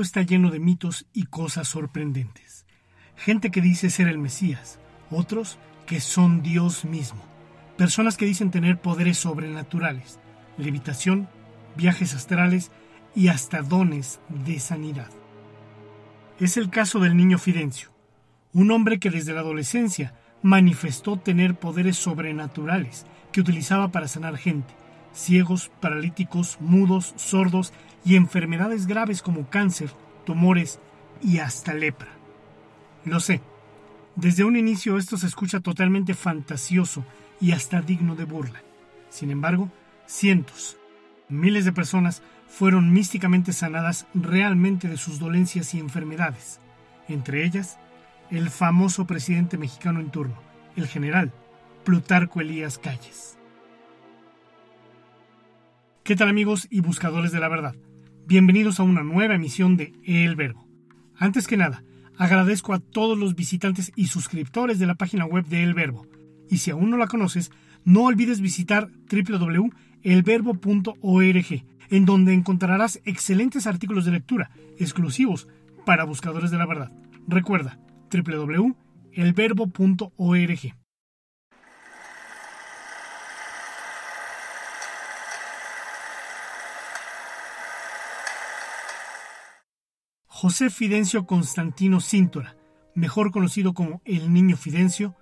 Está lleno de mitos y cosas sorprendentes. Gente que dice ser el Mesías, otros que son Dios mismo. Personas que dicen tener poderes sobrenaturales, levitación, viajes astrales y hasta dones de sanidad. Es el caso del niño Fidencio, un hombre que desde la adolescencia manifestó tener poderes sobrenaturales que utilizaba para sanar gente, ciegos, paralíticos, mudos, sordos y enfermedades graves como cáncer, tumores y hasta lepra. Lo sé, desde un inicio esto se escucha totalmente fantasioso y hasta digno de burla. Sin embargo, cientos, miles de personas fueron místicamente sanadas realmente de sus dolencias y enfermedades, entre ellas el famoso presidente mexicano en turno, el general Plutarco Elías Calles. ¿Qué tal amigos y buscadores de la verdad? Bienvenidos a una nueva emisión de El Verbo. Antes que nada, agradezco a todos los visitantes y suscriptores de la página web de El Verbo. Y si aún no la conoces, no olvides visitar www.elverbo.org, en donde encontrarás excelentes artículos de lectura exclusivos para buscadores de la verdad. Recuerda, www.elverbo.org. José Fidencio Constantino Cíntora, mejor conocido como el Niño Fidencio,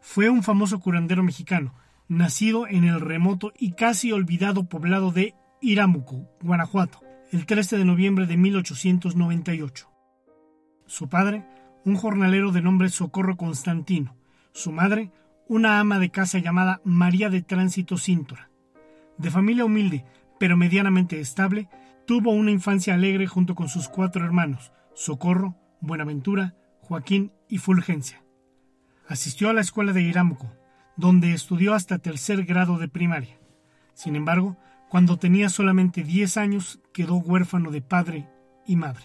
fue un famoso curandero mexicano, nacido en el remoto y casi olvidado poblado de Iramuco, Guanajuato, el 13 de noviembre de 1898. Su padre, un jornalero de nombre Socorro Constantino, su madre, una ama de casa llamada María de Tránsito Cíntora. De familia humilde, pero medianamente estable, Tuvo una infancia alegre junto con sus cuatro hermanos, Socorro, Buenaventura, Joaquín y Fulgencia. Asistió a la escuela de Iramuco, donde estudió hasta tercer grado de primaria. Sin embargo, cuando tenía solamente 10 años, quedó huérfano de padre y madre.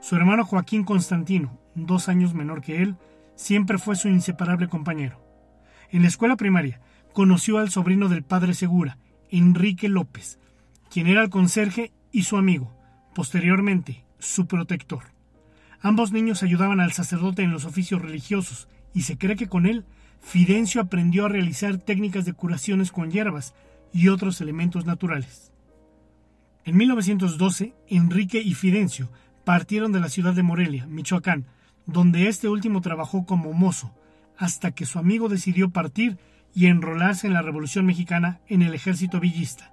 Su hermano Joaquín Constantino, dos años menor que él, siempre fue su inseparable compañero. En la escuela primaria, conoció al sobrino del padre Segura, Enrique López, quien era el conserje y su amigo, posteriormente su protector. Ambos niños ayudaban al sacerdote en los oficios religiosos y se cree que con él Fidencio aprendió a realizar técnicas de curaciones con hierbas y otros elementos naturales. En 1912, Enrique y Fidencio partieron de la ciudad de Morelia, Michoacán, donde este último trabajó como mozo, hasta que su amigo decidió partir y enrolarse en la Revolución Mexicana en el ejército villista.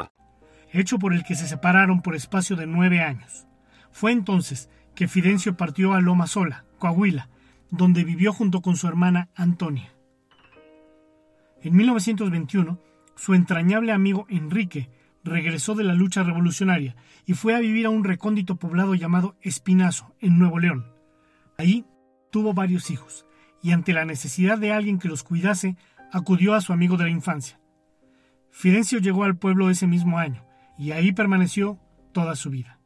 hecho por el que se separaron por espacio de nueve años. Fue entonces que Fidencio partió a Loma Sola, Coahuila, donde vivió junto con su hermana Antonia. En 1921, su entrañable amigo Enrique regresó de la lucha revolucionaria y fue a vivir a un recóndito poblado llamado Espinazo, en Nuevo León. Ahí tuvo varios hijos, y ante la necesidad de alguien que los cuidase, acudió a su amigo de la infancia. Fidencio llegó al pueblo ese mismo año, y ahí permaneció toda su vida.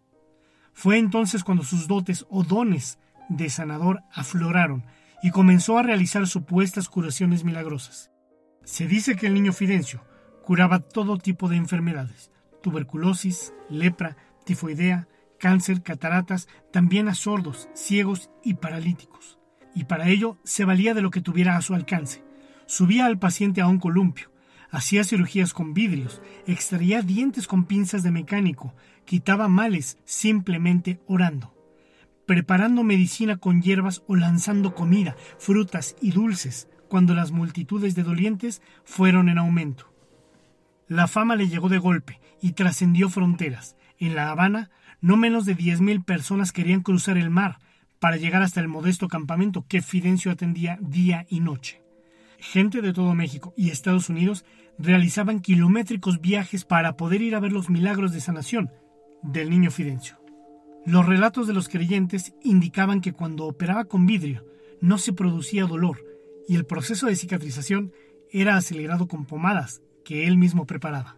Fue entonces cuando sus dotes o dones de sanador afloraron y comenzó a realizar supuestas curaciones milagrosas. Se dice que el niño Fidencio curaba todo tipo de enfermedades, tuberculosis, lepra, tifoidea, cáncer, cataratas, también a sordos, ciegos y paralíticos. y para ello se valía de lo que tuviera a su alcance. Subía al paciente a un columpio, hacía cirugías con vidrios, extraía dientes con pinzas de mecánico, quitaba males simplemente orando, preparando medicina con hierbas o lanzando comida, frutas y dulces cuando las multitudes de dolientes fueron en aumento. La fama le llegó de golpe y trascendió fronteras. En La Habana, no menos de diez mil personas querían cruzar el mar para llegar hasta el modesto campamento que Fidencio atendía día y noche. Gente de todo México y Estados Unidos realizaban kilométricos viajes para poder ir a ver los milagros de sanación del niño Fidencio. Los relatos de los creyentes indicaban que cuando operaba con vidrio no se producía dolor y el proceso de cicatrización era acelerado con pomadas que él mismo preparaba.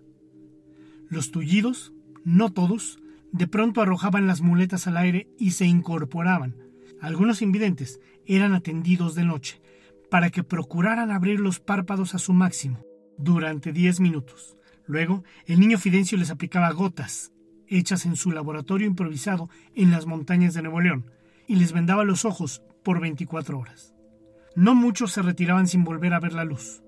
Los tullidos, no todos, de pronto arrojaban las muletas al aire y se incorporaban. Algunos invidentes eran atendidos de noche para que procuraran abrir los párpados a su máximo durante diez minutos. Luego, el niño Fidencio les aplicaba gotas, hechas en su laboratorio improvisado en las montañas de Nuevo León, y les vendaba los ojos por 24 horas. No muchos se retiraban sin volver a ver la luz.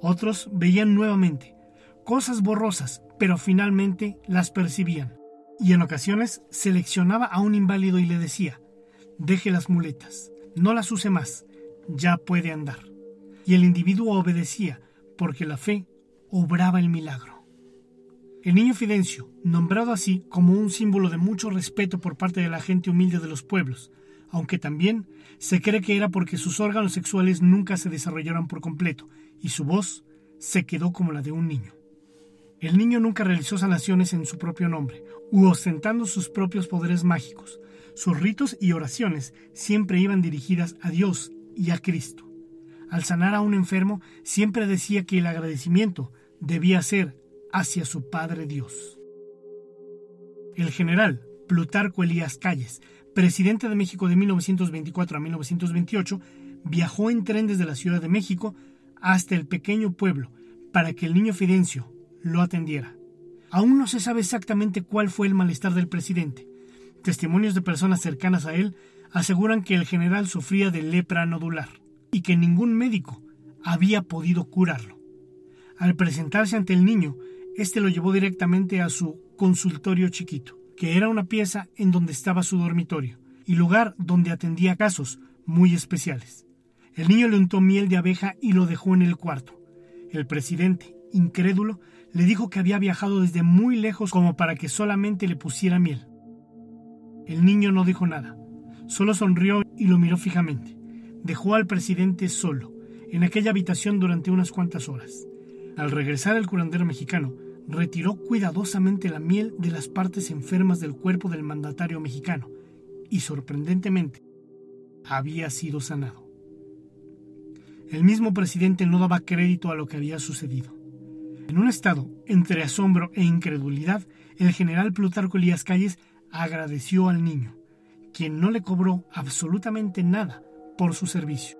Otros veían nuevamente cosas borrosas, pero finalmente las percibían. Y en ocasiones seleccionaba a un inválido y le decía, deje las muletas, no las use más, ya puede andar. Y el individuo obedecía, porque la fe obraba el milagro. El niño Fidencio, nombrado así como un símbolo de mucho respeto por parte de la gente humilde de los pueblos, aunque también se cree que era porque sus órganos sexuales nunca se desarrollaron por completo y su voz se quedó como la de un niño. El niño nunca realizó sanaciones en su propio nombre, u ostentando sus propios poderes mágicos. Sus ritos y oraciones siempre iban dirigidas a Dios y a Cristo. Al sanar a un enfermo, siempre decía que el agradecimiento debía ser hacia su Padre Dios. El general Plutarco Elías Calles, presidente de México de 1924 a 1928, viajó en tren desde la Ciudad de México hasta el pequeño pueblo para que el niño Fidencio lo atendiera. Aún no se sabe exactamente cuál fue el malestar del presidente. Testimonios de personas cercanas a él aseguran que el general sufría de lepra nodular y que ningún médico había podido curarlo. Al presentarse ante el niño, éste lo llevó directamente a su consultorio chiquito que era una pieza en donde estaba su dormitorio y lugar donde atendía casos muy especiales. El niño le untó miel de abeja y lo dejó en el cuarto. El presidente, incrédulo, le dijo que había viajado desde muy lejos como para que solamente le pusiera miel. El niño no dijo nada, solo sonrió y lo miró fijamente. Dejó al presidente solo, en aquella habitación durante unas cuantas horas. Al regresar el curandero mexicano, retiró cuidadosamente la miel de las partes enfermas del cuerpo del mandatario mexicano y sorprendentemente había sido sanado. El mismo presidente no daba crédito a lo que había sucedido. En un estado entre asombro e incredulidad, el general Plutarco Elías Calles agradeció al niño, quien no le cobró absolutamente nada por su servicio.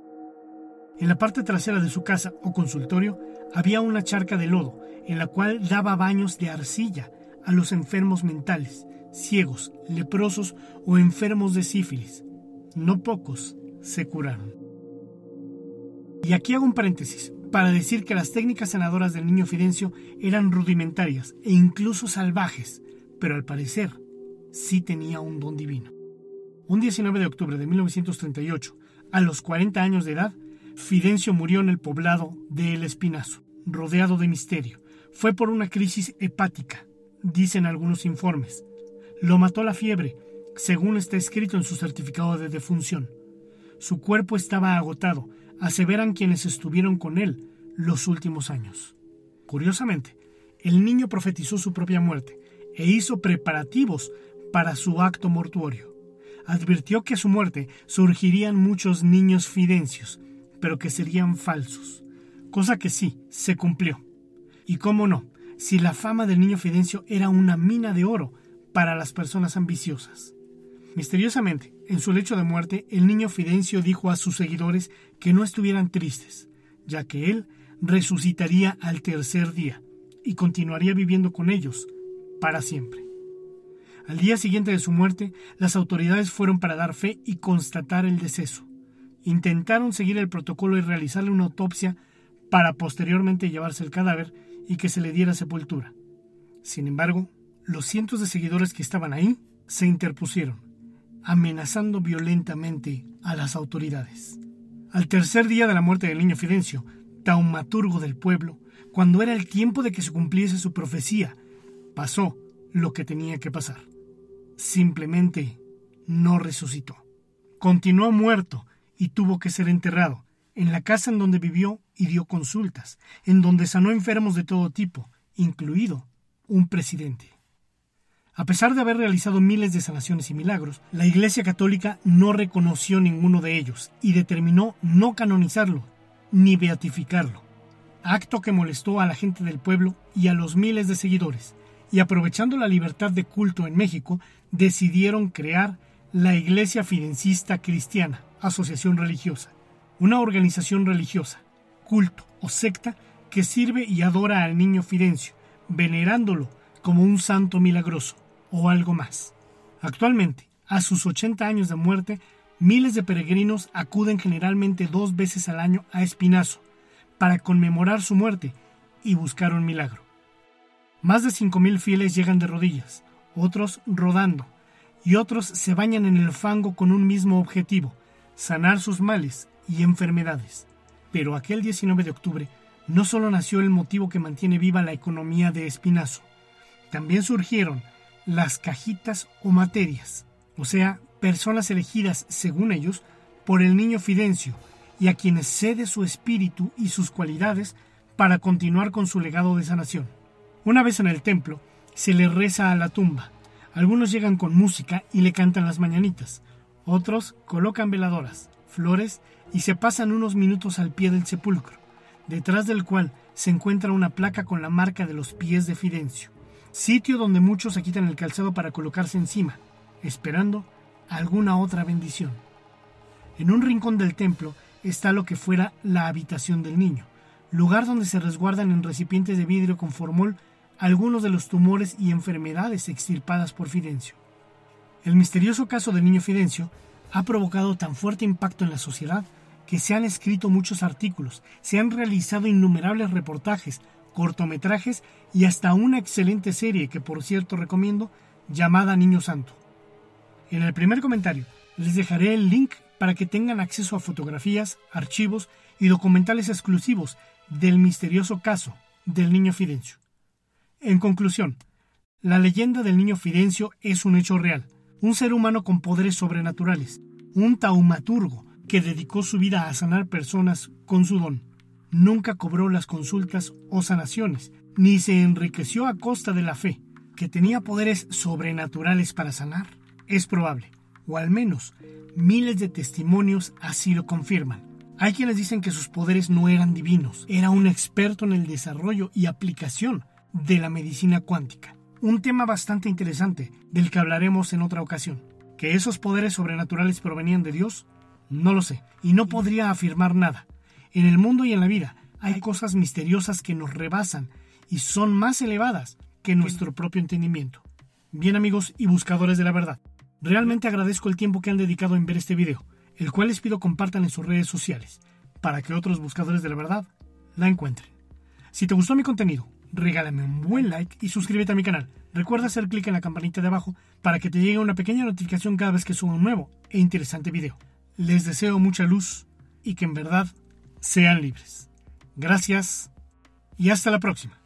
En la parte trasera de su casa o consultorio había una charca de lodo en la cual daba baños de arcilla a los enfermos mentales, ciegos, leprosos o enfermos de sífilis. No pocos se curaron. Y aquí hago un paréntesis para decir que las técnicas sanadoras del niño Fidencio eran rudimentarias e incluso salvajes, pero al parecer sí tenía un don divino. Un 19 de octubre de 1938, a los 40 años de edad, Fidencio murió en el poblado de El Espinazo, rodeado de misterio. Fue por una crisis hepática, dicen algunos informes. Lo mató la fiebre, según está escrito en su certificado de defunción. Su cuerpo estaba agotado, aseveran quienes estuvieron con él los últimos años. Curiosamente, el niño profetizó su propia muerte e hizo preparativos para su acto mortuorio. Advirtió que a su muerte surgirían muchos niños fidencios, pero que serían falsos, cosa que sí, se cumplió. Y cómo no, si la fama del niño Fidencio era una mina de oro para las personas ambiciosas. Misteriosamente, en su lecho de muerte, el niño Fidencio dijo a sus seguidores que no estuvieran tristes, ya que él resucitaría al tercer día y continuaría viviendo con ellos para siempre. Al día siguiente de su muerte, las autoridades fueron para dar fe y constatar el deceso intentaron seguir el protocolo y realizarle una autopsia para posteriormente llevarse el cadáver y que se le diera sepultura. Sin embargo, los cientos de seguidores que estaban ahí se interpusieron, amenazando violentamente a las autoridades. Al tercer día de la muerte del niño Fidencio, taumaturgo del pueblo, cuando era el tiempo de que se cumpliese su profecía, pasó lo que tenía que pasar. Simplemente no resucitó. Continuó muerto y tuvo que ser enterrado en la casa en donde vivió y dio consultas, en donde sanó enfermos de todo tipo, incluido un presidente. A pesar de haber realizado miles de sanaciones y milagros, la Iglesia Católica no reconoció ninguno de ellos y determinó no canonizarlo ni beatificarlo, acto que molestó a la gente del pueblo y a los miles de seguidores, y aprovechando la libertad de culto en México, decidieron crear la Iglesia Fidencista Cristiana, asociación religiosa, una organización religiosa, culto o secta que sirve y adora al niño Fidencio, venerándolo como un santo milagroso o algo más. Actualmente, a sus 80 años de muerte, miles de peregrinos acuden generalmente dos veces al año a Espinazo para conmemorar su muerte y buscar un milagro. Más de 5.000 fieles llegan de rodillas, otros rodando, y otros se bañan en el fango con un mismo objetivo, sanar sus males y enfermedades. Pero aquel 19 de octubre no solo nació el motivo que mantiene viva la economía de Espinazo, también surgieron las cajitas o materias, o sea, personas elegidas, según ellos, por el niño Fidencio, y a quienes cede su espíritu y sus cualidades para continuar con su legado de sanación. Una vez en el templo, se le reza a la tumba. Algunos llegan con música y le cantan las mañanitas. Otros colocan veladoras, flores y se pasan unos minutos al pie del sepulcro, detrás del cual se encuentra una placa con la marca de los pies de Fidencio sitio donde muchos se quitan el calzado para colocarse encima, esperando alguna otra bendición. En un rincón del templo está lo que fuera la habitación del niño, lugar donde se resguardan en recipientes de vidrio con formol algunos de los tumores y enfermedades extirpadas por Fidencio. El misterioso caso del niño Fidencio ha provocado tan fuerte impacto en la sociedad que se han escrito muchos artículos, se han realizado innumerables reportajes, cortometrajes y hasta una excelente serie que por cierto recomiendo llamada Niño Santo. En el primer comentario les dejaré el link para que tengan acceso a fotografías, archivos y documentales exclusivos del misterioso caso del niño Fidencio. En conclusión, la leyenda del niño Fidencio es un hecho real, un ser humano con poderes sobrenaturales, un taumaturgo que dedicó su vida a sanar personas con su don nunca cobró las consultas o sanaciones, ni se enriqueció a costa de la fe, que tenía poderes sobrenaturales para sanar. Es probable, o al menos miles de testimonios así lo confirman. Hay quienes dicen que sus poderes no eran divinos, era un experto en el desarrollo y aplicación de la medicina cuántica. Un tema bastante interesante del que hablaremos en otra ocasión. ¿Que esos poderes sobrenaturales provenían de Dios? No lo sé, y no podría afirmar nada, en el mundo y en la vida hay cosas misteriosas que nos rebasan y son más elevadas que nuestro propio entendimiento. Bien amigos y buscadores de la verdad, realmente agradezco el tiempo que han dedicado en ver este video, el cual les pido compartan en sus redes sociales, para que otros buscadores de la verdad la encuentren. Si te gustó mi contenido, regálame un buen like y suscríbete a mi canal. Recuerda hacer clic en la campanita de abajo para que te llegue una pequeña notificación cada vez que suba un nuevo e interesante video. Les deseo mucha luz y que en verdad sean libres. Gracias y hasta la próxima.